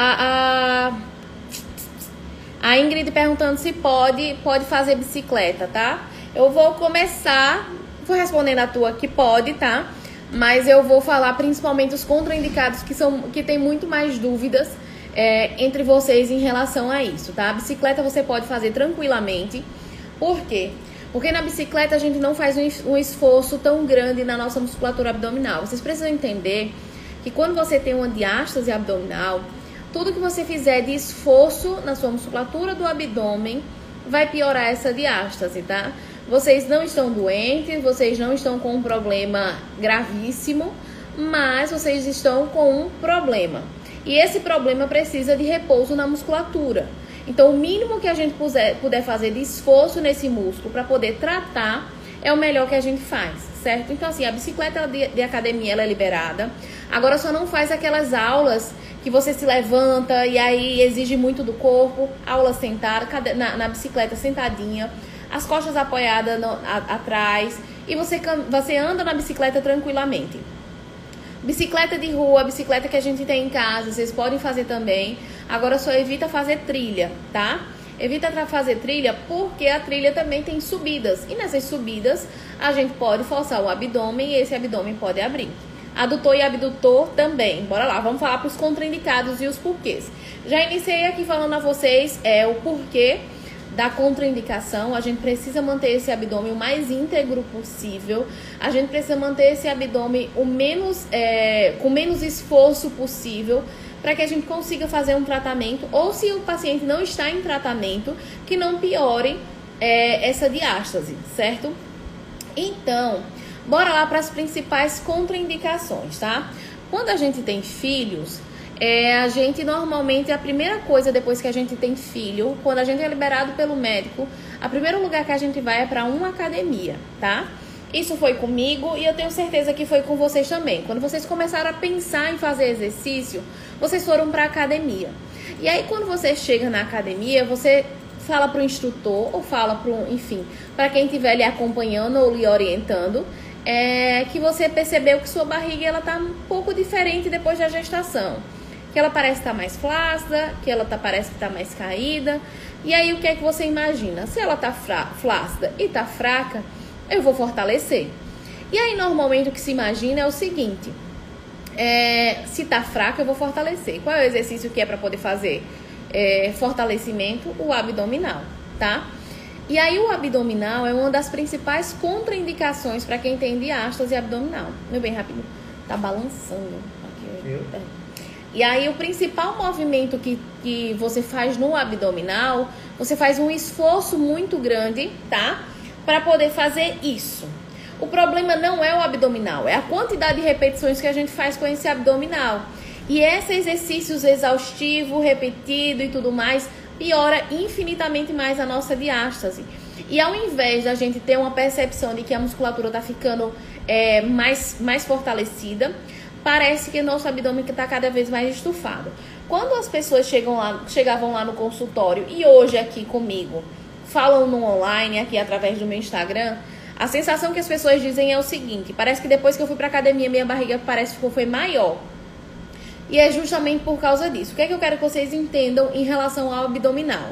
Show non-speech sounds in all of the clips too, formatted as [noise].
a, a, a Ingrid perguntando se pode, pode fazer bicicleta, tá? Eu vou começar, vou respondendo a tua que pode, tá? Mas eu vou falar principalmente os contraindicados que são que tem muito mais dúvidas é, entre vocês em relação a isso, tá? A bicicleta você pode fazer tranquilamente. Por quê? Porque na bicicleta a gente não faz um esforço tão grande na nossa musculatura abdominal. Vocês precisam entender que quando você tem uma diástase abdominal, tudo que você fizer de esforço na sua musculatura do abdômen vai piorar essa diástase, tá? Vocês não estão doentes, vocês não estão com um problema gravíssimo, mas vocês estão com um problema. E esse problema precisa de repouso na musculatura. Então, o mínimo que a gente puder, puder fazer de esforço nesse músculo para poder tratar é o melhor que a gente faz, certo? Então, assim, a bicicleta de, de academia é liberada. Agora, só não faz aquelas aulas que você se levanta e aí exige muito do corpo, aula sentada, na, na bicicleta sentadinha, as costas apoiadas no, a, atrás e você, você anda na bicicleta tranquilamente. Bicicleta de rua, bicicleta que a gente tem em casa, vocês podem fazer também. Agora só evita fazer trilha, tá? Evita fazer trilha porque a trilha também tem subidas. E nessas subidas a gente pode forçar o abdômen e esse abdômen pode abrir. Adutor e abdutor também. Bora lá, vamos falar para os contraindicados e os porquês. Já iniciei aqui falando a vocês é o porquê da contraindicação, a gente precisa manter esse abdômen o mais íntegro possível. A gente precisa manter esse abdômen o menos, é, com menos esforço possível para que a gente consiga fazer um tratamento, ou se o paciente não está em tratamento, que não piore é, essa diástase, certo? Então, bora lá para as principais contraindicações, tá? Quando a gente tem filhos, é, a gente normalmente, a primeira coisa depois que a gente tem filho, quando a gente é liberado pelo médico, a primeiro lugar que a gente vai é para uma academia, tá? Isso foi comigo e eu tenho certeza que foi com vocês também. Quando vocês começaram a pensar em fazer exercício, vocês foram para academia. E aí quando você chega na academia, você fala para o instrutor ou fala para, enfim, para quem estiver lhe acompanhando ou lhe orientando, é que você percebeu que sua barriga ela tá um pouco diferente depois da gestação que ela parece estar tá mais flácida, que ela tá, parece que está mais caída. E aí o que é que você imagina? Se ela está flácida e está fraca, eu vou fortalecer. E aí normalmente o que se imagina é o seguinte: é, se está fraca, eu vou fortalecer. Qual é o exercício que é para poder fazer? É, fortalecimento, o abdominal, tá? E aí o abdominal é uma das principais contraindicações para quem tem diástase abdominal. Meu bem rápido, tá balançando. Aqui, é. E aí o principal movimento que, que você faz no abdominal, você faz um esforço muito grande, tá? Para poder fazer isso. O problema não é o abdominal, é a quantidade de repetições que a gente faz com esse abdominal. E esses exercícios exaustivos, repetido e tudo mais, piora infinitamente mais a nossa diástase. E ao invés da gente ter uma percepção de que a musculatura está ficando é, mais, mais fortalecida, parece que nosso abdômen está cada vez mais estufado. Quando as pessoas chegam lá, chegavam lá no consultório e hoje aqui comigo falam no online, aqui através do meu Instagram, a sensação que as pessoas dizem é o seguinte: parece que depois que eu fui para academia, minha barriga parece que foi maior. E é justamente por causa disso. O que é que eu quero que vocês entendam em relação ao abdominal?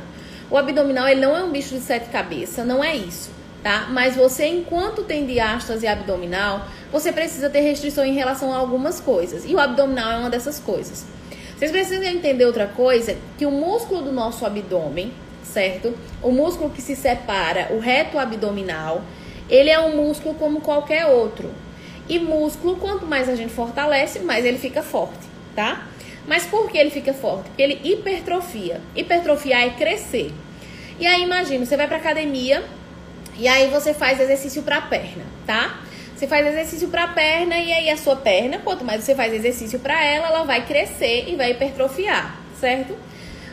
O abdominal ele não é um bicho de sete cabeças, não é isso tá? Mas você, enquanto tem diástase abdominal, você precisa ter restrição em relação a algumas coisas. E o abdominal é uma dessas coisas. Vocês precisam entender outra coisa, que o músculo do nosso abdômen, certo? O músculo que se separa, o reto abdominal, ele é um músculo como qualquer outro. E músculo, quanto mais a gente fortalece, mais ele fica forte, tá? Mas por que ele fica forte? Porque ele hipertrofia. Hipertrofiar é crescer. E aí imagina, você vai pra academia, e aí você faz exercício para perna, tá? Você faz exercício para perna e aí a sua perna, quanto mais você faz exercício para ela, ela vai crescer e vai hipertrofiar, certo?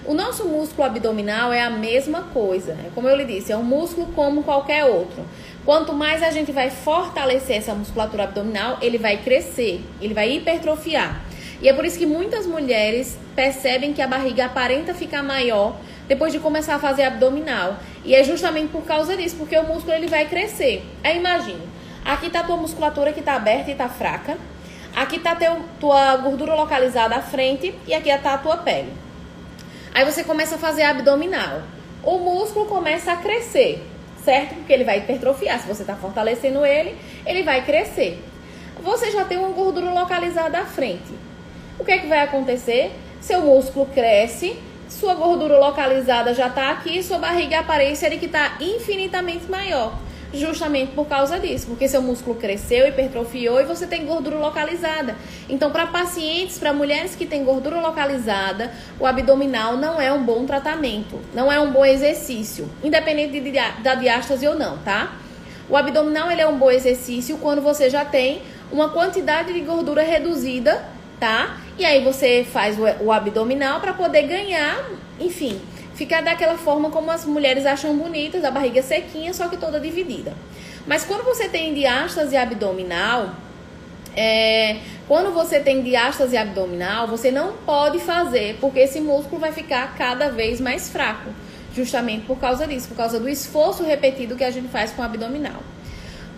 O nosso músculo abdominal é a mesma coisa. É como eu lhe disse, é um músculo como qualquer outro. Quanto mais a gente vai fortalecer essa musculatura abdominal, ele vai crescer, ele vai hipertrofiar. E é por isso que muitas mulheres percebem que a barriga aparenta ficar maior depois de começar a fazer abdominal. E é justamente por causa disso, porque o músculo ele vai crescer. Aí imagine, aqui tá tua musculatura que tá aberta e tá fraca. Aqui tá teu, tua gordura localizada à frente e aqui tá a tua pele. Aí você começa a fazer abdominal. O músculo começa a crescer, certo? Porque ele vai hipertrofiar. Se você está fortalecendo ele, ele vai crescer. Você já tem uma gordura localizada à frente. O que é que vai acontecer? Seu músculo cresce, sua gordura localizada já está aqui, sua barriga aparece ele que está infinitamente maior justamente por causa disso, porque seu músculo cresceu, hipertrofiou e você tem gordura localizada. Então, para pacientes, para mulheres que têm gordura localizada, o abdominal não é um bom tratamento, não é um bom exercício, independente de, da diástase ou não, tá? O abdominal ele é um bom exercício quando você já tem uma quantidade de gordura reduzida, tá? E aí você faz o, o abdominal para poder ganhar, enfim, fica daquela forma como as mulheres acham bonitas, a barriga sequinha, só que toda dividida. Mas quando você tem diástase abdominal, é, quando você tem diástase abdominal, você não pode fazer, porque esse músculo vai ficar cada vez mais fraco, justamente por causa disso, por causa do esforço repetido que a gente faz com o abdominal.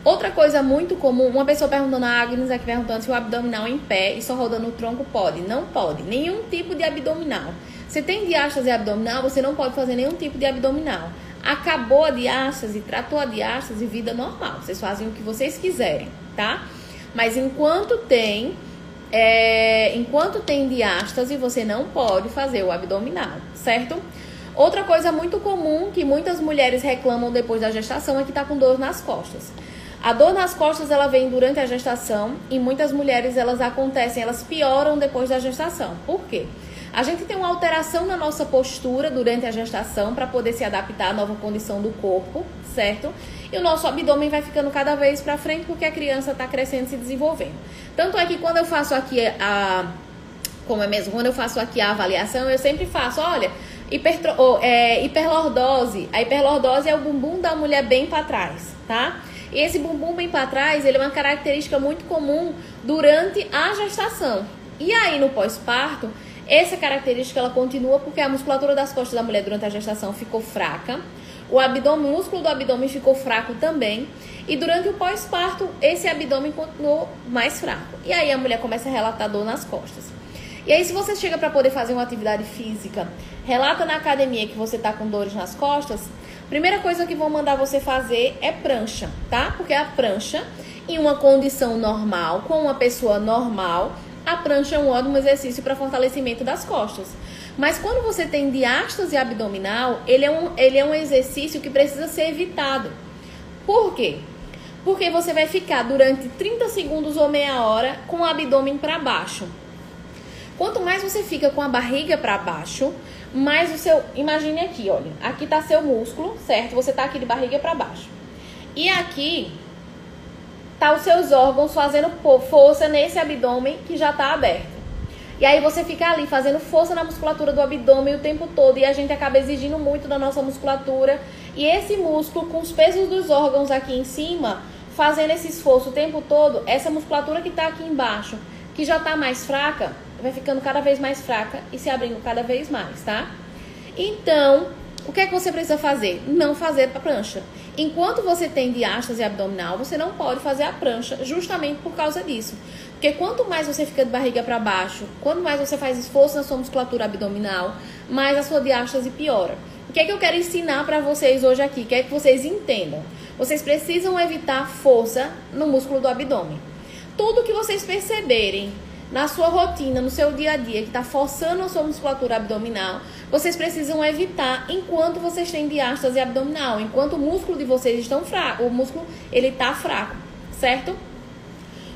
Outra coisa muito comum, uma pessoa perguntando, a Agnes aqui perguntando se o abdominal em pé e só rodando o tronco pode. Não pode, nenhum tipo de abdominal. Se tem diástase abdominal, você não pode fazer nenhum tipo de abdominal. Acabou a diástase, tratou a diástase, vida normal. Vocês fazem o que vocês quiserem, tá? Mas enquanto tem, é, enquanto tem diástase, você não pode fazer o abdominal, certo? Outra coisa muito comum que muitas mulheres reclamam depois da gestação é que tá com dor nas costas. A dor nas costas ela vem durante a gestação e muitas mulheres elas acontecem, elas pioram depois da gestação. Por quê? A gente tem uma alteração na nossa postura durante a gestação para poder se adaptar à nova condição do corpo, certo? E o nosso abdômen vai ficando cada vez para frente porque a criança está crescendo e se desenvolvendo. Tanto é que quando eu faço aqui a. Como é mesmo? Quando eu faço aqui a avaliação, eu sempre faço, olha, hipertro, oh, é, hiperlordose. A hiperlordose é o bumbum da mulher bem para trás, tá? Esse bumbum bem para trás, ele é uma característica muito comum durante a gestação. E aí no pós-parto, essa característica ela continua porque a musculatura das costas da mulher durante a gestação ficou fraca, o abdômen, o músculo do abdômen ficou fraco também, e durante o pós-parto esse abdômen continuou mais fraco. E aí a mulher começa a relatar dor nas costas. E aí se você chega para poder fazer uma atividade física, relata na academia que você está com dores nas costas, primeira coisa que vão mandar você fazer é prancha, tá? Porque a prancha em uma condição normal, com uma pessoa normal, a prancha é um ótimo exercício para fortalecimento das costas. Mas quando você tem diástase abdominal, ele é, um, ele é um exercício que precisa ser evitado. Por quê? Porque você vai ficar durante 30 segundos ou meia hora com o abdômen para baixo. Quanto mais você fica com a barriga para baixo, mais o seu. Imagine aqui, olha. Aqui tá seu músculo, certo? Você tá aqui de barriga para baixo. E aqui tá os seus órgãos fazendo força nesse abdômen que já está aberto. E aí você fica ali fazendo força na musculatura do abdômen o tempo todo e a gente acaba exigindo muito da nossa musculatura. E esse músculo com os pesos dos órgãos aqui em cima, fazendo esse esforço o tempo todo, essa musculatura que está aqui embaixo, que já está mais fraca, vai ficando cada vez mais fraca e se abrindo cada vez mais, tá? Então, o que é que você precisa fazer? Não fazer a prancha. Enquanto você tem diástase abdominal, você não pode fazer a prancha, justamente por causa disso. Porque quanto mais você fica de barriga para baixo, quanto mais você faz esforço na sua musculatura abdominal, mais a sua diástase piora. O que é que eu quero ensinar para vocês hoje aqui? O que é que vocês entendam? Vocês precisam evitar força no músculo do abdômen. Tudo que vocês perceberem na sua rotina, no seu dia a dia, que está forçando a sua musculatura abdominal, vocês precisam evitar enquanto vocês têm diástase abdominal, enquanto o músculo de vocês estão fraco, o músculo ele está fraco, certo?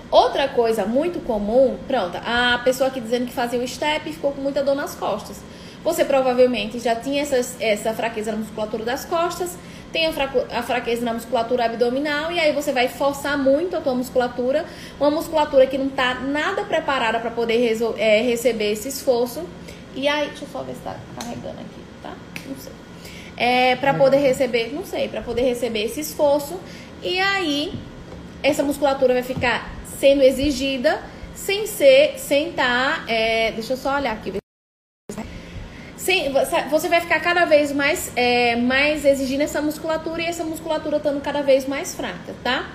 Outra coisa muito comum, pronto, a pessoa aqui dizendo que fazia o step e ficou com muita dor nas costas. Você provavelmente já tinha essa, essa fraqueza na musculatura das costas, tem a, fraco, a fraqueza na musculatura abdominal e aí você vai forçar muito a tua musculatura, uma musculatura que não está nada preparada para poder resol, é, receber esse esforço. E aí, deixa eu só ver se está carregando aqui, tá? Não sei. É, para poder receber, não sei, para poder receber esse esforço. E aí, essa musculatura vai ficar sendo exigida sem ser, sem estar, tá, é, deixa eu só olhar aqui, Sim, você vai ficar cada vez mais, é, mais exigindo essa musculatura e essa musculatura estando cada vez mais fraca, tá?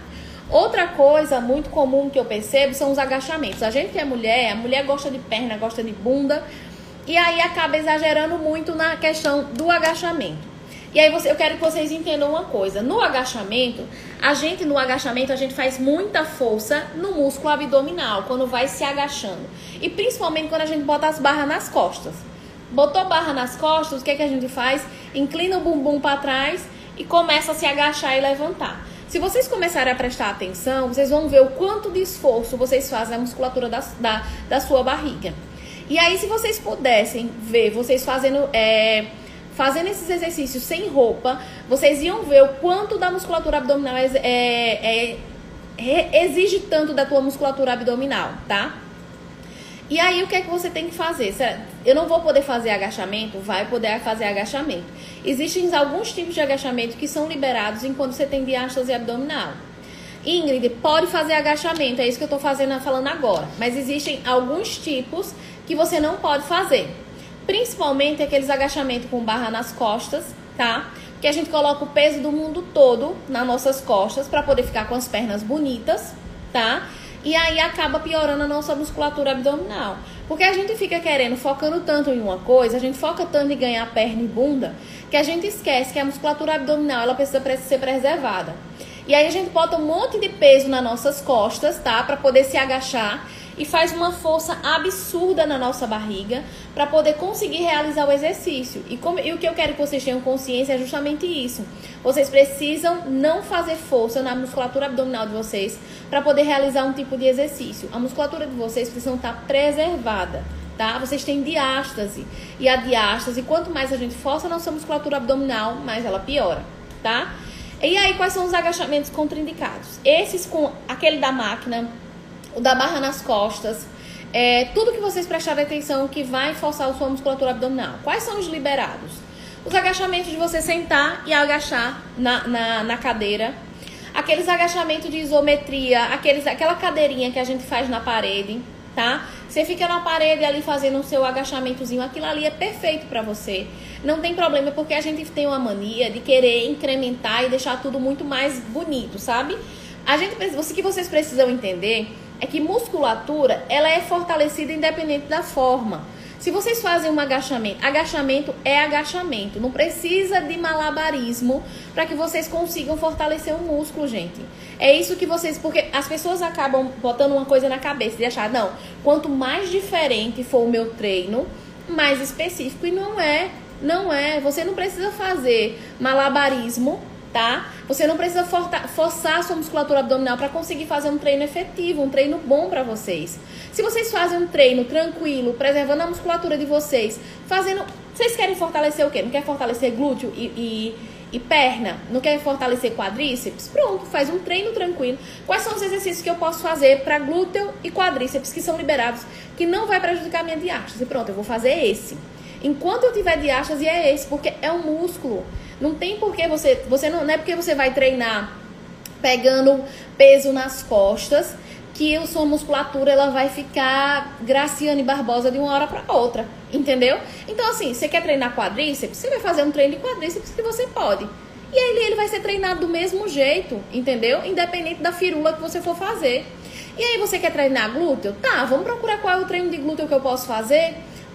Outra coisa muito comum que eu percebo são os agachamentos. A gente que é mulher, a mulher gosta de perna, gosta de bunda, e aí acaba exagerando muito na questão do agachamento. E aí você, eu quero que vocês entendam uma coisa. No agachamento, a gente no agachamento a gente faz muita força no músculo abdominal quando vai se agachando. E principalmente quando a gente bota as barras nas costas. Botou barra nas costas, o que, é que a gente faz? Inclina o bumbum para trás e começa a se agachar e levantar. Se vocês começarem a prestar atenção, vocês vão ver o quanto de esforço vocês fazem na musculatura da, da, da sua barriga. E aí, se vocês pudessem ver vocês fazendo. É, fazendo esses exercícios sem roupa, vocês iam ver o quanto da musculatura abdominal é, é, é, exige tanto da tua musculatura abdominal, tá? E aí o que é que você tem que fazer? Eu não vou poder fazer agachamento? Vai poder fazer agachamento. Existem alguns tipos de agachamento que são liberados enquanto você tem diástase abdominal. Ingrid, pode fazer agachamento, é isso que eu tô fazendo, falando agora. Mas existem alguns tipos que você não pode fazer. Principalmente aqueles agachamentos com barra nas costas, tá? Que a gente coloca o peso do mundo todo nas nossas costas para poder ficar com as pernas bonitas, tá? E aí acaba piorando a nossa musculatura abdominal. Porque a gente fica querendo, focando tanto em uma coisa, a gente foca tanto em ganhar perna e bunda, que a gente esquece que a musculatura abdominal ela precisa ser preservada. E aí a gente bota um monte de peso nas nossas costas, tá? Para poder se agachar e faz uma força absurda na nossa barriga para poder conseguir realizar o exercício. E, como, e o que eu quero que vocês tenham consciência é justamente isso. Vocês precisam não fazer força na musculatura abdominal de vocês para poder realizar um tipo de exercício. A musculatura de vocês precisa estar preservada. Tá? Vocês têm diástase. E a diástase, quanto mais a gente força a nossa musculatura abdominal, mais ela piora, tá? E aí, quais são os agachamentos contraindicados? Esses com aquele da máquina, o da barra nas costas, é, tudo que vocês prestarem atenção que vai forçar a sua musculatura abdominal. Quais são os liberados? Os agachamentos de você sentar e agachar na, na, na cadeira. Aqueles agachamentos de isometria, aqueles, aquela cadeirinha que a gente faz na parede, tá? Você fica na parede ali fazendo o seu agachamentozinho, aquilo ali é perfeito para você. Não tem problema, porque a gente tem uma mania de querer incrementar e deixar tudo muito mais bonito, sabe? A gente, o que vocês precisam entender é que musculatura ela é fortalecida independente da forma. Se vocês fazem um agachamento, agachamento é agachamento. Não precisa de malabarismo para que vocês consigam fortalecer o músculo, gente. É isso que vocês. Porque as pessoas acabam botando uma coisa na cabeça de achar, não, quanto mais diferente for o meu treino, mais específico. E não é. Não é. Você não precisa fazer malabarismo tá? Você não precisa forçar a sua musculatura abdominal para conseguir fazer um treino efetivo, um treino bom para vocês. Se vocês fazem um treino tranquilo, preservando a musculatura de vocês, fazendo. Vocês querem fortalecer o quê? Não quer fortalecer glúteo e, e, e perna? Não quer fortalecer quadríceps? Pronto, faz um treino tranquilo. Quais são os exercícios que eu posso fazer para glúteo e quadríceps que são liberados, que não vai prejudicar a minha diástase? Pronto, eu vou fazer esse. Enquanto eu tiver diástase, é esse, porque é um músculo. Não tem porque você. Você não, não é porque você vai treinar pegando peso nas costas que a sua musculatura ela vai ficar Graciane Barbosa de uma hora para outra, entendeu? Então assim, você quer treinar quadríceps, você vai fazer um treino de quadríceps que você pode. E aí ele vai ser treinado do mesmo jeito, entendeu? Independente da firula que você for fazer. E aí você quer treinar glúteo? Tá, vamos procurar qual é o treino de glúteo que eu posso fazer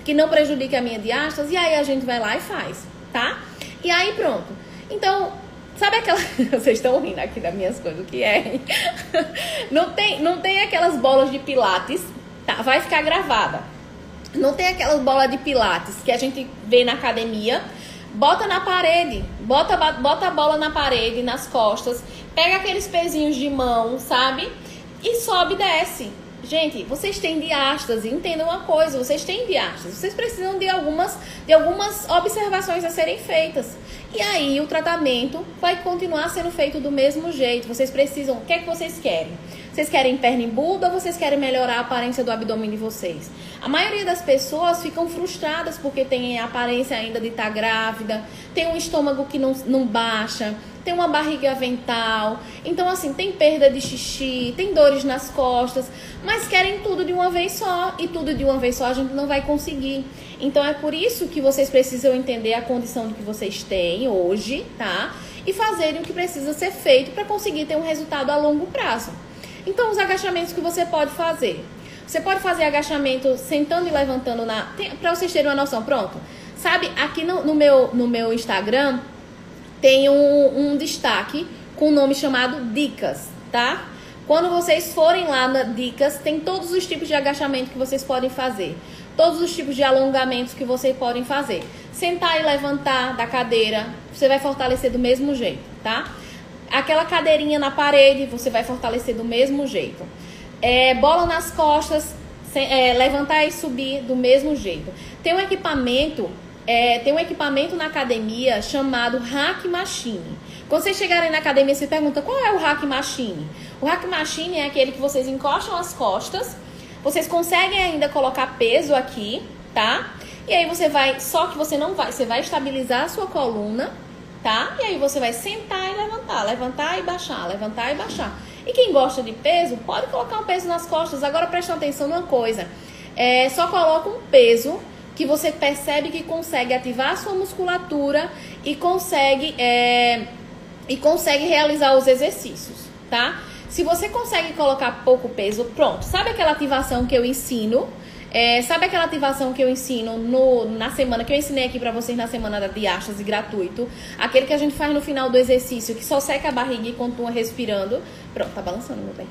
que não prejudique a minha diástase e aí a gente vai lá e faz, tá? E aí pronto. Então, sabe aquela. [laughs] Vocês estão rindo aqui das minhas coisas, o que é? [laughs] não, tem, não tem aquelas bolas de pilates, tá? Vai ficar gravada. Não tem aquelas bolas de pilates que a gente vê na academia. Bota na parede, bota, bota a bola na parede, nas costas, pega aqueles pezinhos de mão, sabe? E sobe e desce. Gente, vocês têm diástase, entendam uma coisa, vocês têm diástase, vocês precisam de algumas, de algumas observações a serem feitas. E aí o tratamento vai continuar sendo feito do mesmo jeito. Vocês precisam, o que é que vocês querem? Vocês querem perna em Buda ou vocês querem melhorar a aparência do abdômen de vocês? A maioria das pessoas ficam frustradas porque tem a aparência ainda de estar tá grávida, tem um estômago que não, não baixa, tem uma barriga avental. Então, assim, tem perda de xixi, tem dores nas costas, mas querem tudo de uma vez só. E tudo de uma vez só a gente não vai conseguir. Então, é por isso que vocês precisam entender a condição que vocês têm hoje, tá? E fazerem o que precisa ser feito para conseguir ter um resultado a longo prazo. Então, os agachamentos que você pode fazer. Você pode fazer agachamento sentando e levantando na. Para vocês terem uma noção, pronto. Sabe, aqui no, no, meu, no meu Instagram tem um, um destaque com um nome chamado Dicas, tá? Quando vocês forem lá na Dicas, tem todos os tipos de agachamento que vocês podem fazer. Todos os tipos de alongamentos que vocês podem fazer. Sentar e levantar da cadeira, você vai fortalecer do mesmo jeito, tá? Aquela cadeirinha na parede, você vai fortalecer do mesmo jeito. É, bola nas costas, é, levantar e subir do mesmo jeito. Tem um equipamento, é, tem um equipamento na academia chamado Hack Machine. Quando vocês chegarem na academia, você pergunta qual é o Hack Machine. O Hack Machine é aquele que vocês encostam as costas, vocês conseguem ainda colocar peso aqui, tá? E aí você vai, só que você não vai, você vai estabilizar a sua coluna, tá? E aí você vai sentar e levantar, levantar e baixar, levantar e baixar. E quem gosta de peso, pode colocar um peso nas costas. Agora presta atenção numa coisa. É, só coloca um peso que você percebe que consegue ativar a sua musculatura e consegue, é, e consegue realizar os exercícios, tá? Se você consegue colocar pouco peso, pronto. Sabe aquela ativação que eu ensino? É, sabe aquela ativação que eu ensino no, na semana, que eu ensinei aqui pra vocês na semana da diástase gratuito? Aquele que a gente faz no final do exercício, que só seca a barriga e continua respirando. Pronto, tá balançando, meu bem.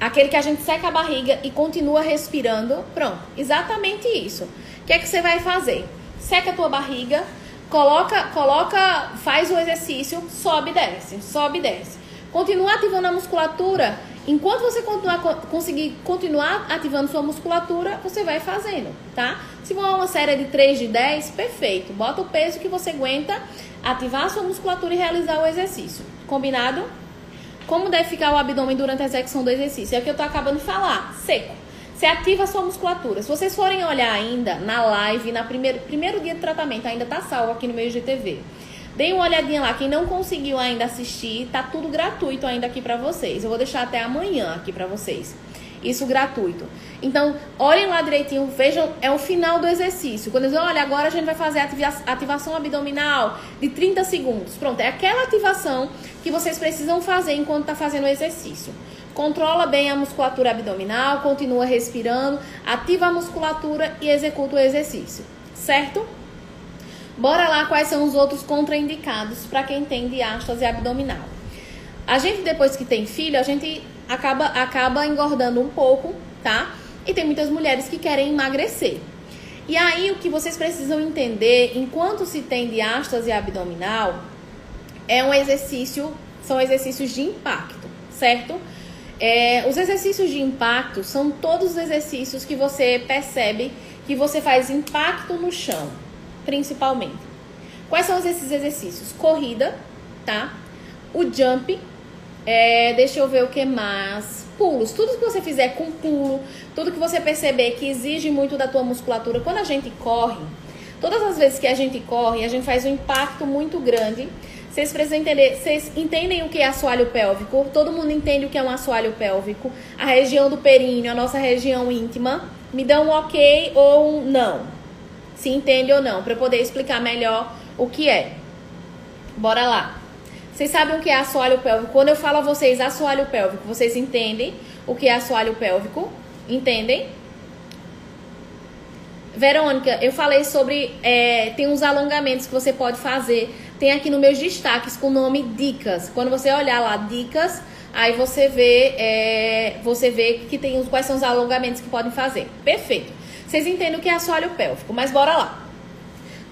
Aquele que a gente seca a barriga e continua respirando. Pronto, exatamente isso. Que é que você vai fazer? Seca a tua barriga, coloca, coloca, faz o exercício, sobe e desce, sobe e desce. Continua ativando a musculatura Enquanto você continuar, conseguir continuar ativando sua musculatura, você vai fazendo, tá? Se for uma série de 3 de 10, perfeito. Bota o peso que você aguenta, ativar a sua musculatura e realizar o exercício. Combinado? Como deve ficar o abdômen durante a execução do exercício? É o que eu tô acabando de falar. Seco. Você ativa a sua musculatura. Se vocês forem olhar ainda na live, na primeiro, primeiro dia de tratamento, ainda tá salvo aqui no meu IGTV. Deem uma olhadinha lá. Quem não conseguiu ainda assistir, tá tudo gratuito ainda aqui para vocês. Eu vou deixar até amanhã aqui para vocês. Isso gratuito. Então, olhem lá direitinho, vejam, é o final do exercício. Quando eles olha, agora a gente vai fazer a ativação abdominal de 30 segundos. Pronto, é aquela ativação que vocês precisam fazer enquanto tá fazendo o exercício. Controla bem a musculatura abdominal, continua respirando, ativa a musculatura e executa o exercício. Certo? Bora lá quais são os outros contraindicados para quem tem diástase abdominal. A gente depois que tem filho, a gente acaba acaba engordando um pouco, tá? E tem muitas mulheres que querem emagrecer. E aí o que vocês precisam entender, enquanto se tem diástase abdominal, é um exercício, são exercícios de impacto, certo? É, os exercícios de impacto são todos os exercícios que você percebe que você faz impacto no chão principalmente. Quais são esses exercícios? Corrida, tá? O jump, é, deixa eu ver o que mais. Pulos, tudo que você fizer com pulo, tudo que você perceber que exige muito da tua musculatura. Quando a gente corre, todas as vezes que a gente corre, a gente faz um impacto muito grande. Vocês precisam entender, vocês entendem o que é assoalho pélvico? Todo mundo entende o que é um assoalho pélvico? A região do períneo, a nossa região íntima. Me dão um ok ou um não se entende ou não, para eu poder explicar melhor o que é. Bora lá. Vocês sabem o que é assoalho pélvico? Quando eu falo a vocês assoalho pélvico, vocês entendem o que é assoalho pélvico? Entendem? Verônica, eu falei sobre. É, tem uns alongamentos que você pode fazer. Tem aqui nos meus destaques com o nome Dicas. Quando você olhar lá, Dicas, aí você vê, é, você vê que tem os, quais são os alongamentos que podem fazer. Perfeito. Vocês entendem o que é assoalho pélvico, mas bora lá.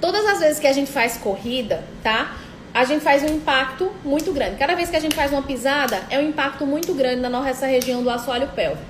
Todas as vezes que a gente faz corrida, tá? A gente faz um impacto muito grande. Cada vez que a gente faz uma pisada, é um impacto muito grande na nossa região do assoalho pélvico.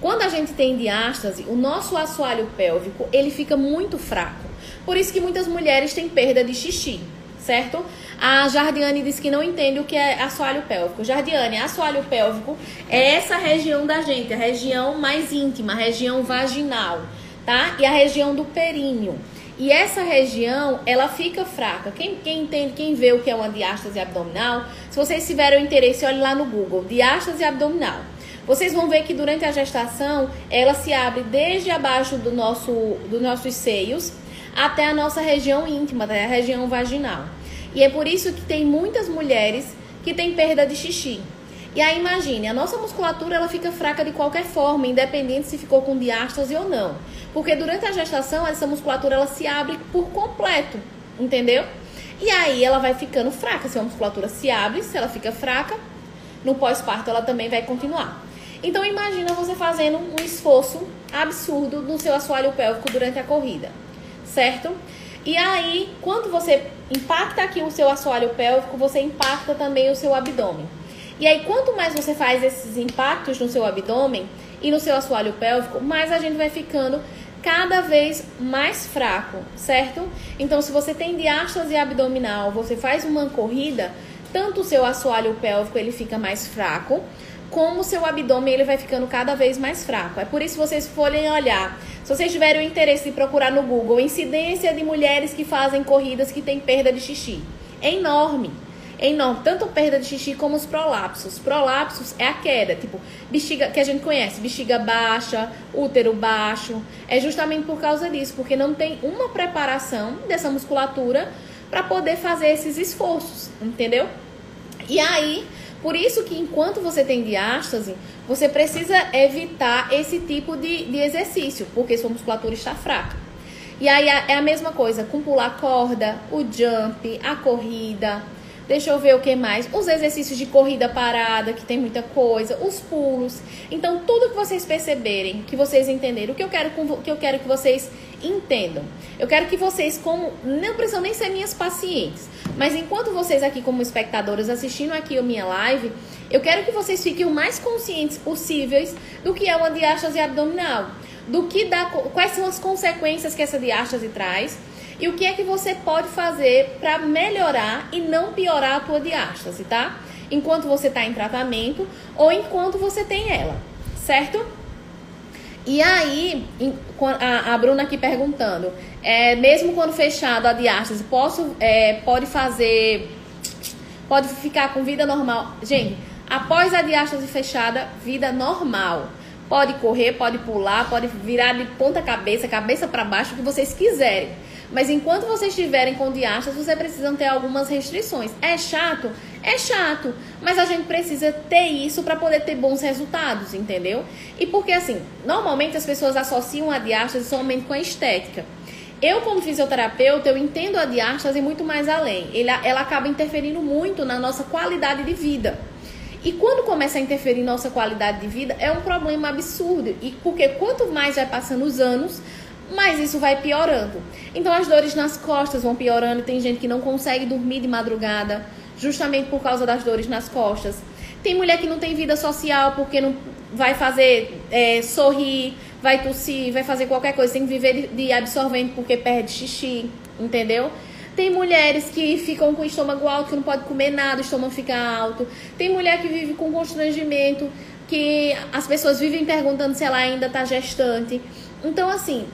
Quando a gente tem diástase, o nosso assoalho pélvico, ele fica muito fraco. Por isso que muitas mulheres têm perda de xixi, certo? A Jardiane disse que não entende o que é assoalho pélvico. Jardiane, assoalho pélvico é essa região da gente, a região mais íntima, a região vaginal tá? E a região do períneo. E essa região, ela fica fraca. Quem, quem entende, quem vê o que é uma diástase abdominal, se vocês tiverem interesse, olhe lá no Google, diástase abdominal. Vocês vão ver que durante a gestação, ela se abre desde abaixo do nosso, dos nossos seios até a nossa região íntima, até a região vaginal. E é por isso que tem muitas mulheres que têm perda de xixi. E aí imagine, a nossa musculatura ela fica fraca de qualquer forma, independente se ficou com diástase ou não. Porque durante a gestação essa musculatura ela se abre por completo, entendeu? E aí ela vai ficando fraca. Se a musculatura se abre, se ela fica fraca, no pós-parto ela também vai continuar. Então imagina você fazendo um esforço absurdo no seu assoalho pélvico durante a corrida, certo? E aí, quando você impacta aqui o seu assoalho pélvico, você impacta também o seu abdômen. E aí, quanto mais você faz esses impactos no seu abdômen e no seu assoalho pélvico, mais a gente vai ficando cada vez mais fraco, certo? Então, se você tem diástase abdominal, você faz uma corrida, tanto o seu assoalho pélvico ele fica mais fraco, como o seu abdômen ele vai ficando cada vez mais fraco. É por isso que vocês forem olhar, se vocês tiverem o interesse de procurar no Google incidência de mulheres que fazem corridas que têm perda de xixi, é enorme enorme, tanto perda de xixi como os prolapsos. Prolapsos é a queda, tipo, bexiga, que a gente conhece, bexiga baixa, útero baixo. É justamente por causa disso, porque não tem uma preparação dessa musculatura para poder fazer esses esforços, entendeu? E aí, por isso que enquanto você tem diástase, você precisa evitar esse tipo de, de exercício, porque sua musculatura está fraca. E aí é a mesma coisa com pular corda, o jump, a corrida, Deixa eu ver o que mais. Os exercícios de corrida parada, que tem muita coisa, os pulos. Então, tudo que vocês perceberem, que vocês entenderem, o que eu quero, que eu quero que vocês entendam. Eu quero que vocês, como. Não precisam nem ser minhas pacientes. Mas enquanto vocês aqui, como espectadores, assistindo aqui a minha live, eu quero que vocês fiquem o mais conscientes possíveis do que é uma diástase abdominal. Do que dá, quais são as consequências que essa diástase traz e o que é que você pode fazer para melhorar e não piorar a tua diástase, tá? Enquanto você está em tratamento ou enquanto você tem ela, certo? E aí, a, Bruna aqui perguntando, é, mesmo quando fechado a diástase, posso, é, pode fazer, pode ficar com vida normal? Gente, após a diástase fechada, vida normal. Pode correr, pode pular, pode virar de ponta cabeça, cabeça para baixo, o que vocês quiserem. Mas enquanto vocês estiverem com diastas, vocês precisam ter algumas restrições. É chato? É chato, mas a gente precisa ter isso para poder ter bons resultados, entendeu? E porque assim, normalmente as pessoas associam a diástase somente com a estética. Eu, como fisioterapeuta, eu entendo a diástase muito mais além. ela acaba interferindo muito na nossa qualidade de vida. E quando começa a interferir nossa qualidade de vida, é um problema absurdo. E porque quanto mais vai passando os anos, mais isso vai piorando. Então as dores nas costas vão piorando, tem gente que não consegue dormir de madrugada, justamente por causa das dores nas costas. Tem mulher que não tem vida social porque não vai fazer é, sorrir, vai tossir, vai fazer qualquer coisa, tem que viver de absorvente porque perde xixi, entendeu? Tem mulheres que ficam com o estômago alto, que não pode comer nada, o estômago fica alto. Tem mulher que vive com constrangimento, que as pessoas vivem perguntando se ela ainda está gestante. Então, assim,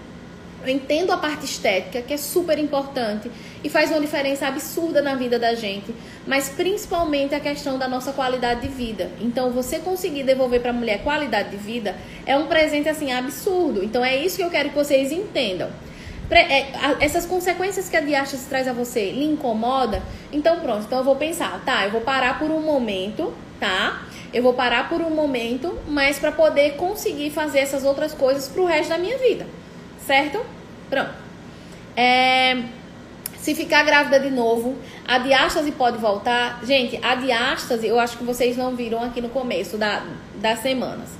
entendo a parte estética, que é super importante e faz uma diferença absurda na vida da gente, mas principalmente a questão da nossa qualidade de vida. Então, você conseguir devolver para a mulher qualidade de vida é um presente assim absurdo. Então, é isso que eu quero que vocês entendam. É, essas consequências que a diástase traz a você lhe incomoda, então pronto, então eu vou pensar, tá, eu vou parar por um momento, tá? Eu vou parar por um momento, mas para poder conseguir fazer essas outras coisas pro resto da minha vida, certo? Pronto. É, se ficar grávida de novo, a diástase pode voltar. Gente, a diástase, eu acho que vocês não viram aqui no começo da, das semanas.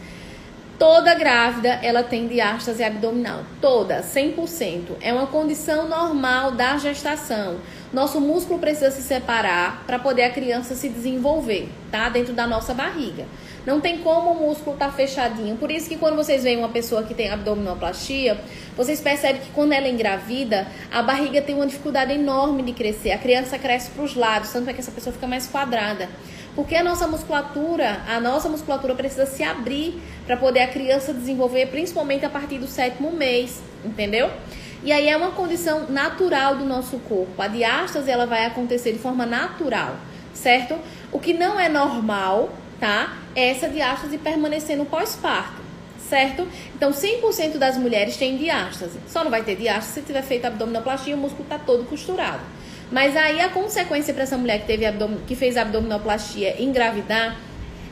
Toda grávida, ela tem diástase abdominal. Toda, 100%. É uma condição normal da gestação. Nosso músculo precisa se separar para poder a criança se desenvolver, tá? Dentro da nossa barriga. Não tem como o músculo estar tá fechadinho. Por isso que quando vocês veem uma pessoa que tem abdominoplastia, vocês percebem que quando ela engravida, a barriga tem uma dificuldade enorme de crescer. A criança cresce para os lados, tanto é que essa pessoa fica mais quadrada. Porque a nossa musculatura, a nossa musculatura precisa se abrir para poder a criança desenvolver, principalmente a partir do sétimo mês, entendeu? E aí é uma condição natural do nosso corpo. A diástase ela vai acontecer de forma natural, certo? O que não é normal, tá? É essa diástase permanecer no pós-parto, certo? Então 100% das mulheres têm diástase. Só não vai ter diástase se tiver feito abdominoplastia e o músculo tá todo costurado. Mas aí a consequência para essa mulher que teve que fez abdominoplastia engravidar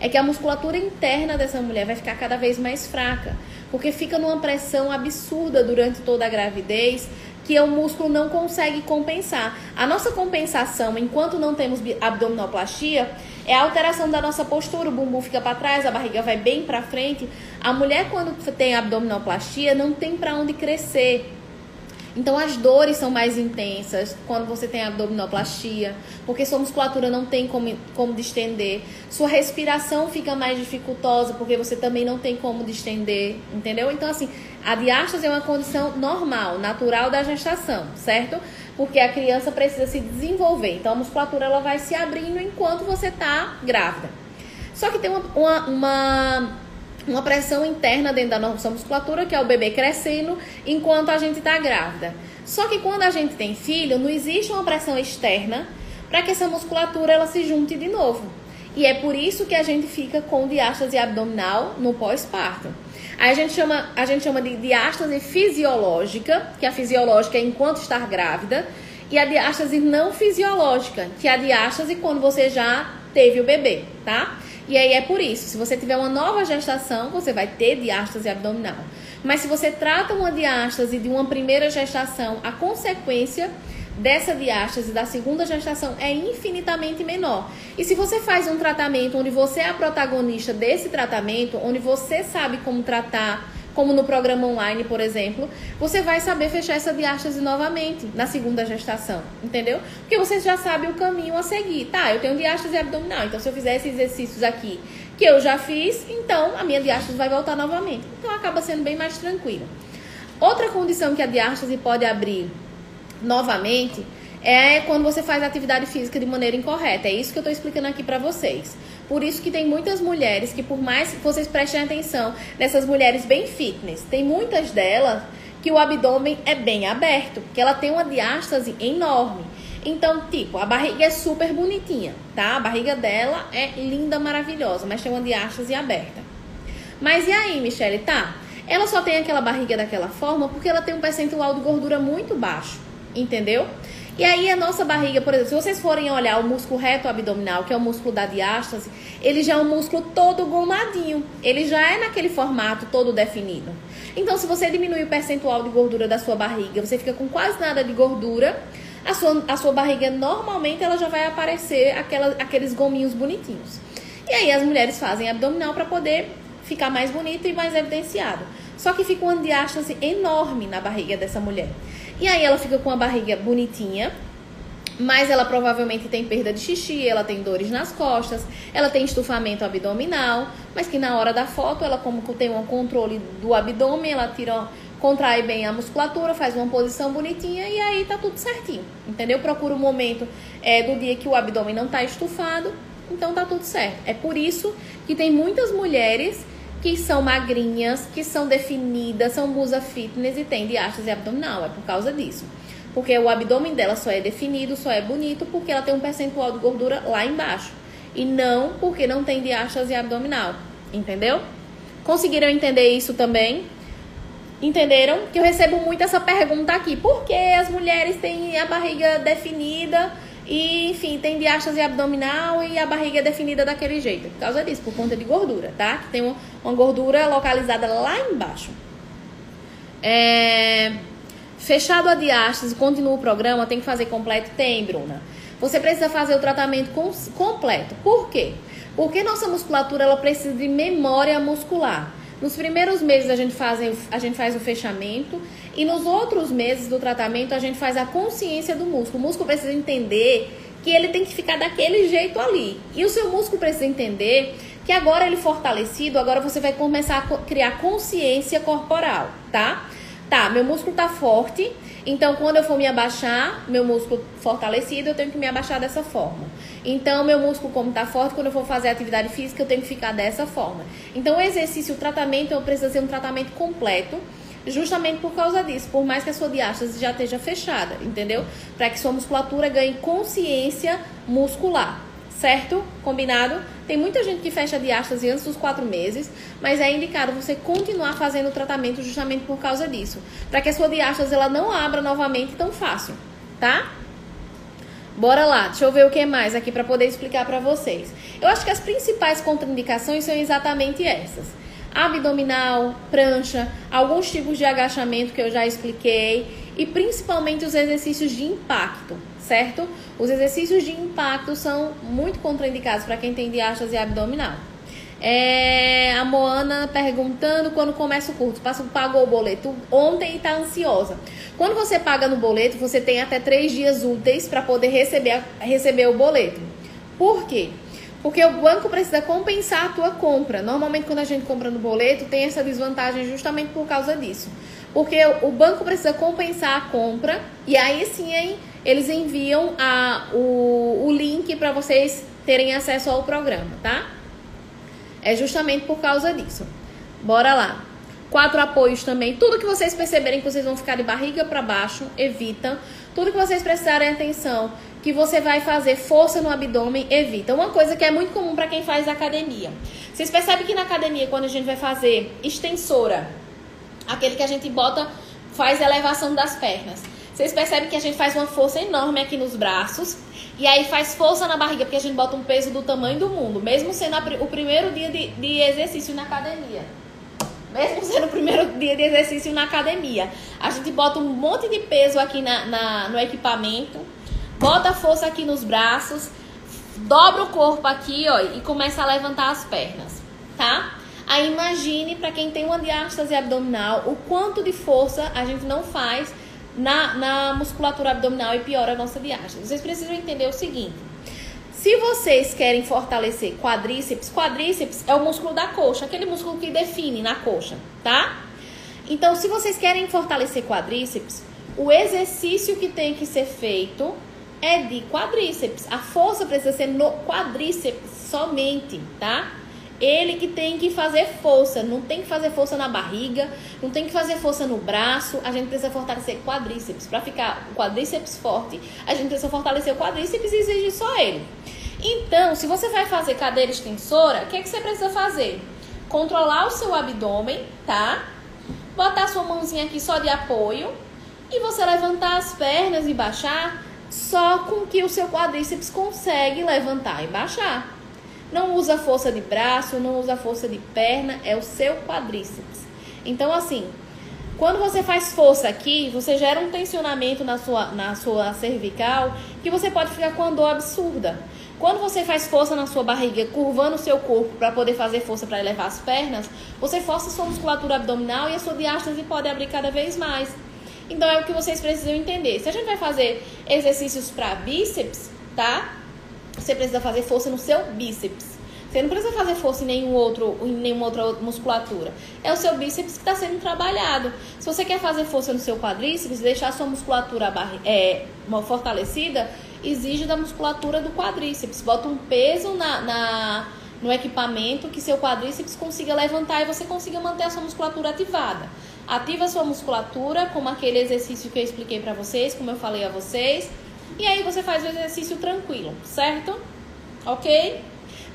é que a musculatura interna dessa mulher vai ficar cada vez mais fraca, porque fica numa pressão absurda durante toda a gravidez que o músculo não consegue compensar. A nossa compensação, enquanto não temos abdominoplastia, é a alteração da nossa postura, o bumbum fica para trás, a barriga vai bem para frente. A mulher quando tem abdominoplastia não tem para onde crescer. Então as dores são mais intensas quando você tem abdominoplastia, porque sua musculatura não tem como, como distender. Sua respiração fica mais dificultosa, porque você também não tem como distender, entendeu? Então, assim, a diástase é uma condição normal, natural da gestação, certo? Porque a criança precisa se desenvolver. Então a musculatura ela vai se abrindo enquanto você está grávida. Só que tem uma, uma, uma uma pressão interna dentro da nossa musculatura, que é o bebê crescendo enquanto a gente está grávida. Só que quando a gente tem filho, não existe uma pressão externa para que essa musculatura ela se junte de novo. E é por isso que a gente fica com diástase abdominal no pós-parto. A gente chama, a gente chama de diástase fisiológica, que a fisiológica é enquanto estar grávida, e a diástase não fisiológica, que é a diástase quando você já teve o bebê, tá? E aí é por isso, se você tiver uma nova gestação, você vai ter diástase abdominal. Mas se você trata uma diástase de uma primeira gestação, a consequência dessa diástase da segunda gestação é infinitamente menor. E se você faz um tratamento onde você é a protagonista desse tratamento, onde você sabe como tratar como no programa online, por exemplo, você vai saber fechar essa diástase novamente na segunda gestação, entendeu? Porque você já sabe o caminho a seguir. Tá, eu tenho diástase abdominal, então se eu fizer esses exercícios aqui que eu já fiz, então a minha diástase vai voltar novamente. Então acaba sendo bem mais tranquilo. Outra condição que a diástase pode abrir novamente é quando você faz atividade física de maneira incorreta. É isso que eu estou explicando aqui para vocês. Por isso que tem muitas mulheres que, por mais que vocês prestem atenção nessas mulheres bem fitness, tem muitas delas que o abdômen é bem aberto, que ela tem uma diástase enorme. Então, tipo, a barriga é super bonitinha, tá? A barriga dela é linda, maravilhosa, mas tem uma diástase aberta. Mas e aí, Michelle, tá? Ela só tem aquela barriga daquela forma porque ela tem um percentual de gordura muito baixo, entendeu? E aí a nossa barriga, por exemplo, se vocês forem olhar o músculo reto abdominal, que é o músculo da diástase, ele já é um músculo todo gomadinho. Ele já é naquele formato todo definido. Então, se você diminuir o percentual de gordura da sua barriga, você fica com quase nada de gordura, a sua, a sua barriga normalmente ela já vai aparecer aquela, aqueles gominhos bonitinhos. E aí as mulheres fazem abdominal para poder ficar mais bonito e mais evidenciado. Só que fica uma diástase enorme na barriga dessa mulher. E aí ela fica com a barriga bonitinha, mas ela provavelmente tem perda de xixi, ela tem dores nas costas, ela tem estufamento abdominal, mas que na hora da foto ela como tem um controle do abdômen, ela tira, contrai bem a musculatura, faz uma posição bonitinha e aí tá tudo certinho, entendeu? Procura o um momento é, do dia que o abdômen não tá estufado, então tá tudo certo. É por isso que tem muitas mulheres que são magrinhas, que são definidas, são musa fitness e tem diástase abdominal. É por causa disso. Porque o abdômen dela só é definido, só é bonito porque ela tem um percentual de gordura lá embaixo. E não porque não tem diástase abdominal. Entendeu? Conseguiram entender isso também? Entenderam? Que eu recebo muito essa pergunta aqui. Por que as mulheres têm a barriga definida? E, enfim, tem diástase abdominal e a barriga é definida daquele jeito. Por causa disso, por conta de gordura, tá? Que tem uma gordura localizada lá embaixo. É... Fechado a diástase, continua o programa, tem que fazer completo? Tem, Bruna. Você precisa fazer o tratamento com, completo. Por quê? Porque nossa musculatura ela precisa de memória muscular. Nos primeiros meses a gente, faz, a gente faz o fechamento e nos outros meses do tratamento a gente faz a consciência do músculo. O músculo precisa entender que ele tem que ficar daquele jeito ali. E o seu músculo precisa entender que agora ele fortalecido, agora você vai começar a criar consciência corporal, tá? Tá, meu músculo tá forte, então quando eu for me abaixar, meu músculo fortalecido, eu tenho que me abaixar dessa forma. Então, meu músculo, como tá forte, quando eu for fazer atividade física, eu tenho que ficar dessa forma. Então, o exercício, o tratamento, eu preciso ser um tratamento completo justamente por causa disso, por mais que a sua diástase já esteja fechada, entendeu? Para que sua musculatura ganhe consciência muscular, certo? Combinado? Tem muita gente que fecha a diástase antes dos quatro meses, mas é indicado você continuar fazendo o tratamento justamente por causa disso, para que a sua diástase ela não abra novamente tão fácil, tá? Bora lá, deixa eu ver o que mais aqui para poder explicar para vocês. Eu acho que as principais contraindicações são exatamente essas: abdominal, prancha, alguns tipos de agachamento que eu já expliquei e principalmente os exercícios de impacto, certo? Os exercícios de impacto são muito contraindicados para quem tem diástase abdominal. É, a Moana perguntando quando começa o curso. Pagou o boleto ontem e está ansiosa. Quando você paga no boleto, você tem até três dias úteis para poder receber, receber o boleto. Por quê? Porque o banco precisa compensar a tua compra. Normalmente, quando a gente compra no boleto, tem essa desvantagem justamente por causa disso. Porque o banco precisa compensar a compra e aí sim eles enviam a, o, o link para vocês terem acesso ao programa, tá? É justamente por causa disso. Bora lá. Quatro apoios também. Tudo que vocês perceberem que vocês vão ficar de barriga para baixo, evita. Tudo que vocês prestarem atenção que você vai fazer força no abdômen, evita. Uma coisa que é muito comum para quem faz academia. Vocês percebem que na academia, quando a gente vai fazer extensora, aquele que a gente bota, faz elevação das pernas. Vocês percebem que a gente faz uma força enorme aqui nos braços e aí faz força na barriga, porque a gente bota um peso do tamanho do mundo, mesmo sendo o primeiro dia de, de exercício na academia. Mesmo sendo o primeiro dia de exercício na academia. A gente bota um monte de peso aqui na, na no equipamento, bota força aqui nos braços, dobra o corpo aqui, ó, e começa a levantar as pernas, tá? Aí imagine para quem tem uma diástase abdominal, o quanto de força a gente não faz na, na musculatura abdominal e piora a nossa diástase. Vocês precisam entender o seguinte: se vocês querem fortalecer quadríceps, quadríceps é o músculo da coxa, aquele músculo que define na coxa, tá? Então, se vocês querem fortalecer quadríceps, o exercício que tem que ser feito é de quadríceps. A força precisa ser no quadríceps somente, tá? Ele que tem que fazer força, não tem que fazer força na barriga, não tem que fazer força no braço. A gente precisa fortalecer quadríceps. Para ficar o quadríceps forte, a gente precisa fortalecer o quadríceps e exigir só ele. Então, se você vai fazer cadeira extensora, o que, é que você precisa fazer? Controlar o seu abdômen, tá? Botar sua mãozinha aqui só de apoio e você levantar as pernas e baixar só com que o seu quadríceps consegue levantar e baixar. Não usa força de braço, não usa força de perna, é o seu quadríceps. Então, assim, quando você faz força aqui, você gera um tensionamento na sua, na sua cervical que você pode ficar com uma dor absurda. Quando você faz força na sua barriga, curvando o seu corpo para poder fazer força para elevar as pernas, você força a sua musculatura abdominal e a sua diástase pode abrir cada vez mais. Então é o que vocês precisam entender. Se a gente vai fazer exercícios para bíceps, tá? Você precisa fazer força no seu bíceps. Você não precisa fazer força em nenhum outro, em nenhuma outra musculatura. É o seu bíceps que está sendo trabalhado. Se você quer fazer força no seu quadríceps, deixar a sua musculatura é, fortalecida, exige da musculatura do quadríceps. Bota um peso na, na, no equipamento que seu quadríceps consiga levantar e você consiga manter a sua musculatura ativada. Ativa a sua musculatura, como aquele exercício que eu expliquei para vocês, como eu falei a vocês. E aí você faz o exercício tranquilo, certo? Ok?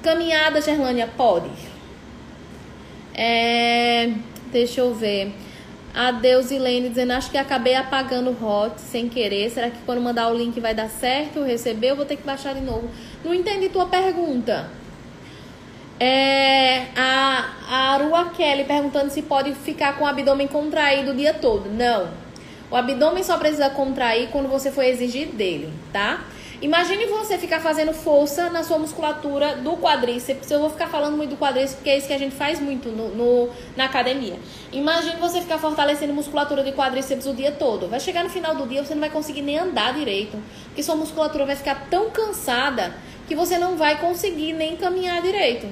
Caminhada, Gerlânia, pode. É, deixa eu ver. Adeus, Ilene, dizendo, acho que acabei apagando o hot sem querer. Será que quando mandar o link vai dar certo? Receber, eu vou ter que baixar de novo. Não entendi tua pergunta. É, a, a Arua Kelly perguntando se pode ficar com o abdômen contraído o dia todo. Não. O abdômen só precisa contrair quando você for exigir dele, tá? Imagine você ficar fazendo força na sua musculatura do quadríceps. Eu vou ficar falando muito do quadríceps porque é isso que a gente faz muito no, no, na academia. Imagine você ficar fortalecendo musculatura de quadríceps o dia todo. Vai chegar no final do dia, você não vai conseguir nem andar direito. Porque sua musculatura vai ficar tão cansada que você não vai conseguir nem caminhar direito.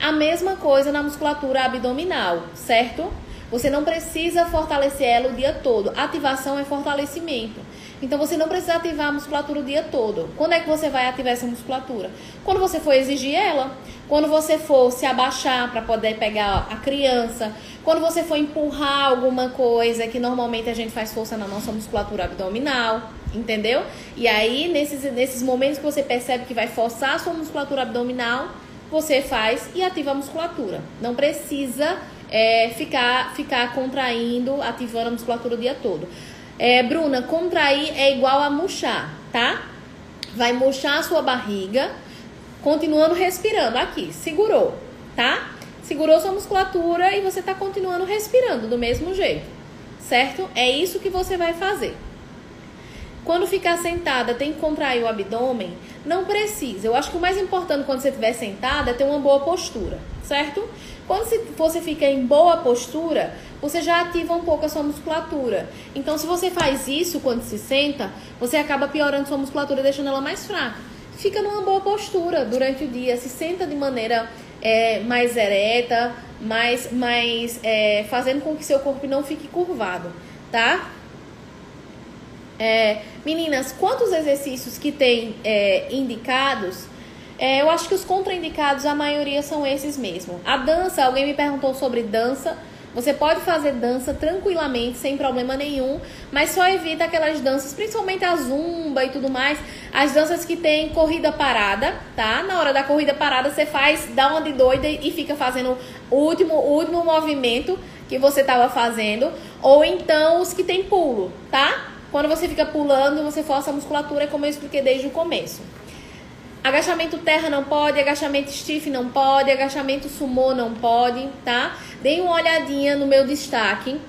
A mesma coisa na musculatura abdominal, certo? Você não precisa fortalecer ela o dia todo. Ativação é fortalecimento. Então você não precisa ativar a musculatura o dia todo. Quando é que você vai ativar essa musculatura? Quando você for exigir ela, quando você for se abaixar para poder pegar a criança, quando você for empurrar alguma coisa que normalmente a gente faz força na nossa musculatura abdominal, entendeu? E aí nesses, nesses momentos que você percebe que vai forçar a sua musculatura abdominal, você faz e ativa a musculatura. Não precisa é, ficar, ficar contraindo, ativando a musculatura o dia todo. É, Bruna, contrair é igual a murchar, tá? Vai murchar a sua barriga, continuando respirando. Aqui, segurou, tá? Segurou sua musculatura e você tá continuando respirando do mesmo jeito, certo? É isso que você vai fazer. Quando ficar sentada, tem que contrair o abdômen? Não precisa. Eu acho que o mais importante quando você estiver sentada é ter uma boa postura, certo? Quando você fica em boa postura, você já ativa um pouco a sua musculatura. Então, se você faz isso quando se senta, você acaba piorando sua musculatura, deixando ela mais fraca. Fica numa boa postura durante o dia, se senta de maneira é, mais ereta, mais, mais é, fazendo com que seu corpo não fique curvado, tá? É, meninas, quantos exercícios que tem é, indicados? É, eu acho que os contraindicados, a maioria são esses mesmo. A dança, alguém me perguntou sobre dança. Você pode fazer dança tranquilamente, sem problema nenhum, mas só evita aquelas danças, principalmente a zumba e tudo mais, as danças que tem corrida parada, tá? Na hora da corrida parada você faz, dá uma de doida e fica fazendo o último, o último movimento que você estava fazendo, ou então os que tem pulo, tá? Quando você fica pulando, você força a musculatura, como eu expliquei desde o começo. Agachamento terra não pode, agachamento stiff não pode, agachamento sumô não pode, tá? Dê uma olhadinha no meu destaque.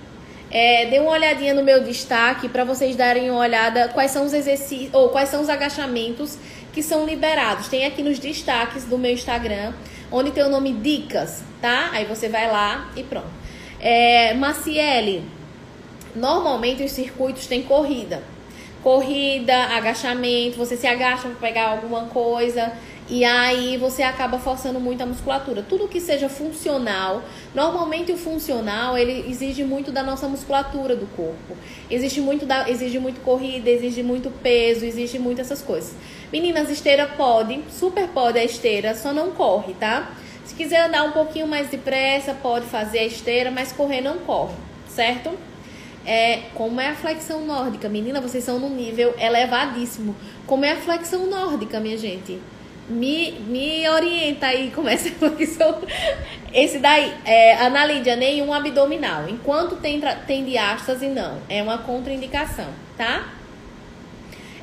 É, dê uma olhadinha no meu destaque para vocês darem uma olhada quais são os exercícios ou quais são os agachamentos que são liberados. Tem aqui nos destaques do meu Instagram, onde tem o nome Dicas, tá? Aí você vai lá e pronto. É, Maciele, normalmente os circuitos têm corrida corrida, agachamento, você se agacha para pegar alguma coisa e aí você acaba forçando muito a musculatura. Tudo que seja funcional, normalmente o funcional, ele exige muito da nossa musculatura do corpo. Exige muito da, exige muito corrida, exige muito peso, exige muito essas coisas. Meninas, esteira pode, super pode a esteira, só não corre, tá? Se quiser andar um pouquinho mais depressa, pode fazer a esteira, mas correr não corre, certo? É como é a flexão nórdica. Menina, vocês são num nível elevadíssimo. Como é a flexão nórdica, minha gente? Me, me orienta aí como é essa [laughs] flexão. Esse daí, é, Ana Lídia, nenhum abdominal. Enquanto tem, tem diástase, não. É uma contraindicação, tá?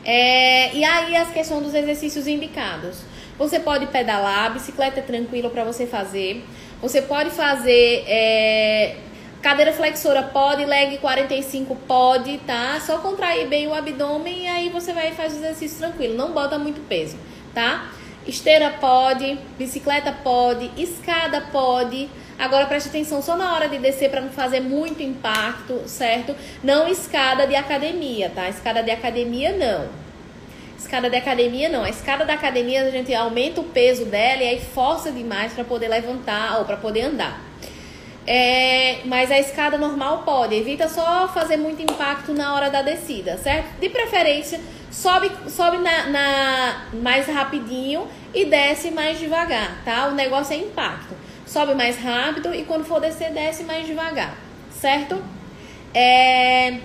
É, e aí as questões dos exercícios indicados. Você pode pedalar, bicicleta é tranquila para você fazer. Você pode fazer é, Cadeira flexora pode, leg 45 pode, tá? Só contrair bem o abdômen e aí você vai e faz o exercício tranquilo. Não bota muito peso, tá? Esteira pode, bicicleta pode, escada pode. Agora preste atenção só na hora de descer para não fazer muito impacto, certo? Não escada de academia, tá? Escada de academia não. Escada de academia não. A escada da academia a gente aumenta o peso dela e aí força demais para poder levantar ou para poder andar. É, mas a escada normal pode. Evita só fazer muito impacto na hora da descida, certo? De preferência, sobe, sobe na, na, mais rapidinho e desce mais devagar, tá? O negócio é impacto. Sobe mais rápido e quando for descer, desce mais devagar, certo? É...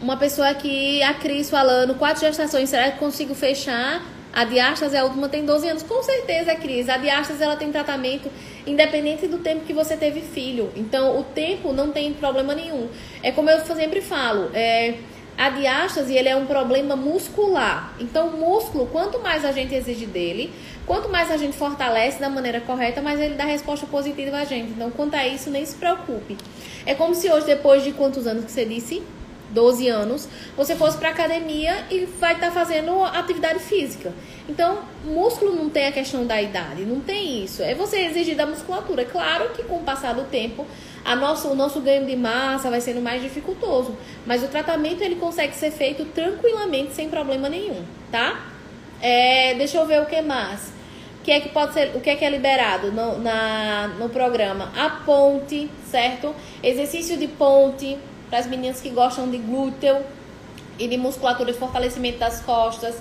Uma pessoa aqui, a Cris, falando, quatro gestações, será que consigo fechar? A diástase, a última, tem 12 anos. Com certeza, Cris. A diástase, ela tem tratamento independente do tempo que você teve filho. Então, o tempo não tem problema nenhum. É como eu sempre falo, é, a diástase ele é um problema muscular. Então, o músculo, quanto mais a gente exige dele, quanto mais a gente fortalece da maneira correta, mais ele dá resposta positiva a gente. Então, quanto a isso, nem se preocupe. É como se hoje, depois de quantos anos que você disse? 12 anos, você fosse para academia e vai estar tá fazendo atividade física. Então, músculo não tem a questão da idade, não tem isso. É você exigir da musculatura. Claro que com o passar do tempo, a nosso, o nosso ganho de massa vai sendo mais dificultoso, mas o tratamento ele consegue ser feito tranquilamente, sem problema nenhum, tá? É, deixa eu ver o que mais. O que é que pode ser, o que é que é liberado no, na, no programa? A ponte, certo? Exercício de ponte, para as meninas que gostam de glúteo, e de musculatura de fortalecimento das costas.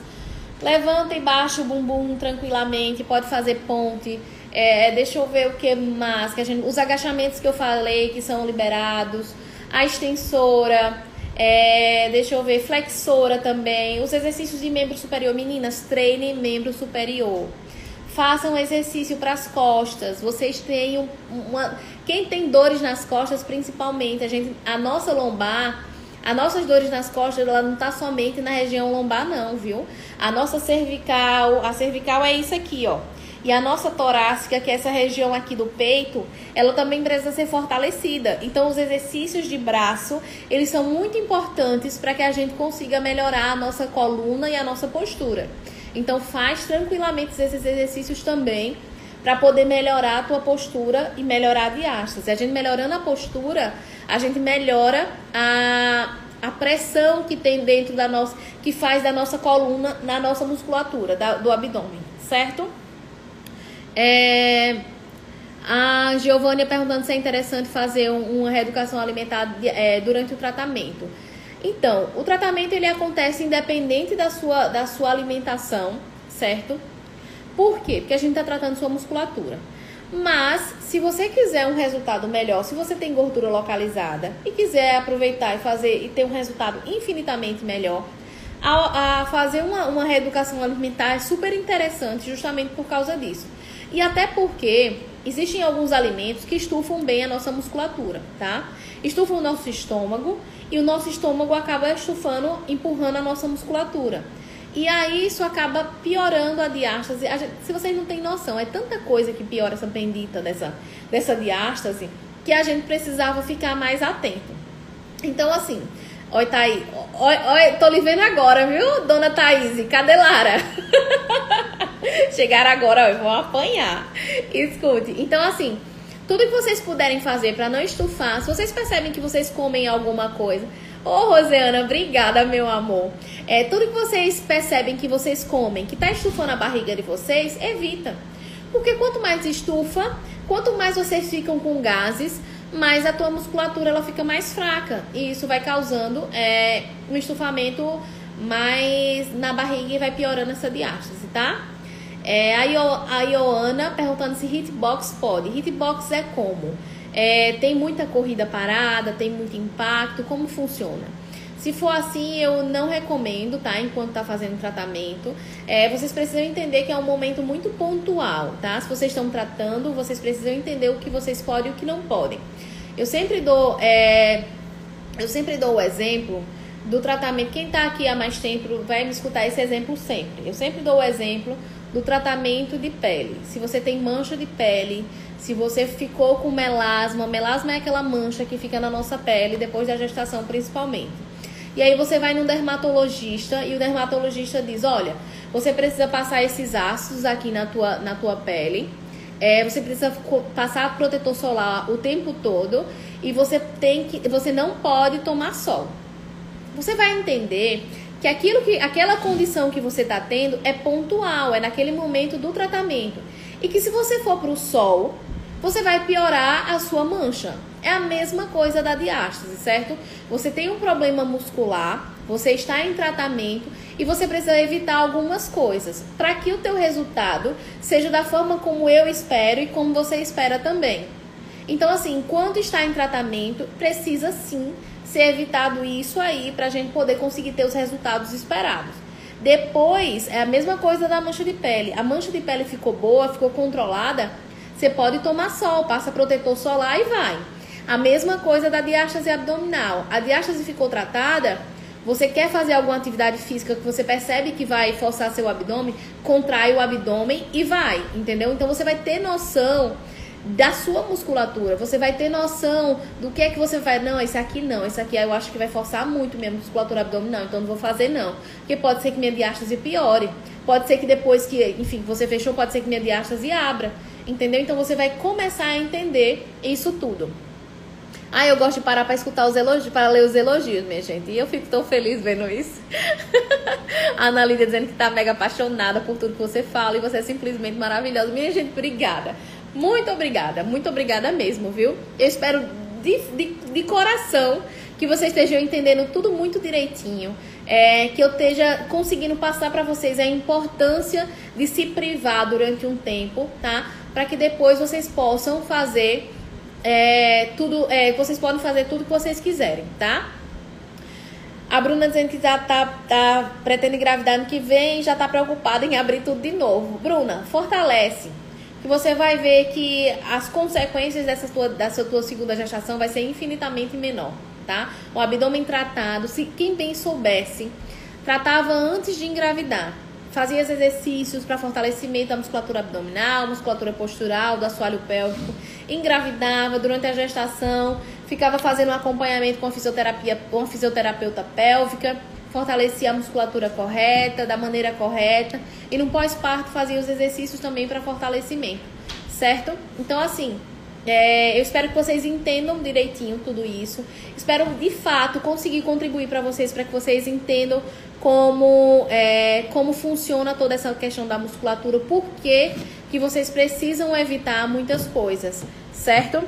Levanta e baixa o bumbum tranquilamente, pode fazer ponte. É, deixa eu ver o que mais. Que a gente, os agachamentos que eu falei que são liberados. A extensora. É, deixa eu ver, flexora também. Os exercícios de membro superior. Meninas, treinem membro superior. Façam exercício para as costas. Vocês têm uma. Quem tem dores nas costas, principalmente, a, gente, a nossa lombar as nossas dores nas costas, ela não está somente na região lombar, não, viu? A nossa cervical, a cervical é isso aqui, ó. E a nossa torácica, que é essa região aqui do peito, ela também precisa ser fortalecida. Então, os exercícios de braço, eles são muito importantes para que a gente consiga melhorar a nossa coluna e a nossa postura. Então, faz tranquilamente esses exercícios também para poder melhorar a tua postura e melhorar a diástase. A gente melhorando a postura, a gente melhora a, a pressão que tem dentro da nossa, que faz da nossa coluna na nossa musculatura da, do abdômen, certo? É, a Giovânia perguntando se é interessante fazer uma reeducação alimentar é, durante o tratamento. Então, o tratamento ele acontece independente da sua, da sua alimentação, certo? Por quê? Porque a gente está tratando sua musculatura. Mas, se você quiser um resultado melhor, se você tem gordura localizada e quiser aproveitar e fazer e ter um resultado infinitamente melhor, a, a fazer uma, uma reeducação alimentar é super interessante justamente por causa disso. E até porque existem alguns alimentos que estufam bem a nossa musculatura, tá? Estufam o nosso estômago e o nosso estômago acaba estufando, empurrando a nossa musculatura. E aí isso acaba piorando a diástase. A gente, se vocês não têm noção, é tanta coisa que piora essa bendita dessa, dessa diástase que a gente precisava ficar mais atento. Então, assim, oi, Thaís. Oi, oi, tô lhe vendo agora, viu, dona Thaís? Cadê Lara? [laughs] Chegaram agora, ó, vão apanhar. Escute. Então, assim, tudo que vocês puderem fazer para não estufar, se vocês percebem que vocês comem alguma coisa, Ô, oh, Roseana, obrigada, meu amor. É, tudo que vocês percebem que vocês comem, que tá estufando a barriga de vocês, evita. Porque quanto mais estufa, quanto mais vocês ficam com gases, mais a tua musculatura ela fica mais fraca. E isso vai causando é, um estufamento mais na barriga e vai piorando essa diástase, tá? É, a, Io, a Ioana perguntando se hitbox pode. Hitbox é como? É, tem muita corrida parada, tem muito impacto, como funciona? Se for assim, eu não recomendo, tá? Enquanto tá fazendo tratamento. É, vocês precisam entender que é um momento muito pontual, tá? Se vocês estão tratando, vocês precisam entender o que vocês podem e o que não podem. Eu sempre dou, é, eu sempre dou o exemplo do tratamento. Quem tá aqui há mais tempo vai me escutar esse exemplo sempre. Eu sempre dou o exemplo do tratamento de pele. Se você tem mancha de pele, se você ficou com melasma, melasma é aquela mancha que fica na nossa pele depois da gestação, principalmente. E aí você vai num dermatologista e o dermatologista diz: olha, você precisa passar esses ácidos aqui na tua, na tua pele. É, você precisa passar protetor solar o tempo todo e você tem que, você não pode tomar sol. Você vai entender que aquilo que aquela condição que você está tendo é pontual, é naquele momento do tratamento e que se você for para o sol você vai piorar a sua mancha. É a mesma coisa da diástase, certo? Você tem um problema muscular, você está em tratamento e você precisa evitar algumas coisas para que o teu resultado seja da forma como eu espero e como você espera também. Então, assim, enquanto está em tratamento, precisa sim ser evitado isso aí para a gente poder conseguir ter os resultados esperados. Depois, é a mesma coisa da mancha de pele. A mancha de pele ficou boa, ficou controlada, você pode tomar sol, passa protetor solar e vai. A mesma coisa da diástase abdominal. A diástase ficou tratada, você quer fazer alguma atividade física que você percebe que vai forçar seu abdômen, contrai o abdômen e vai, entendeu? Então você vai ter noção da sua musculatura, você vai ter noção do que é que você vai, não, esse aqui não, esse aqui eu acho que vai forçar muito minha musculatura abdominal, então não vou fazer não, porque pode ser que minha diástase piore, pode ser que depois que, enfim, você fechou, pode ser que minha diástase abra. Entendeu? Então você vai começar a entender isso tudo. Ah, eu gosto de parar para escutar os elogios, para ler os elogios, minha gente. E eu fico tão feliz vendo isso. [laughs] a Ana dizendo que tá mega apaixonada por tudo que você fala e você é simplesmente maravilhosa. Minha gente, obrigada. Muito obrigada, muito obrigada mesmo, viu? Eu espero de, de, de coração que vocês estejam entendendo tudo muito direitinho. é, que eu esteja conseguindo passar para vocês a importância de se privar durante um tempo, tá? Para que depois vocês possam fazer é, tudo, é, vocês podem fazer tudo que vocês quiserem, tá? A Bruna dizendo que já tá, tá pretende engravidar ano que vem já tá preocupada em abrir tudo de novo. Bruna, fortalece. Que você vai ver que as consequências dessa tua, dessa tua segunda gestação vai ser infinitamente menor, tá? O abdômen tratado, se quem bem soubesse, tratava antes de engravidar. Fazia exercícios para fortalecimento da musculatura abdominal, musculatura postural, do assoalho pélvico. Engravidava durante a gestação, ficava fazendo um acompanhamento com fisioterapia, com a fisioterapeuta pélvica, fortalecia a musculatura correta, da maneira correta, e no pós-parto fazia os exercícios também para fortalecimento, certo? Então, assim, é, eu espero que vocês entendam direitinho tudo isso. Espero de fato conseguir contribuir para vocês, para que vocês entendam como, é, como funciona toda essa questão da musculatura, por que vocês precisam evitar muitas coisas, certo?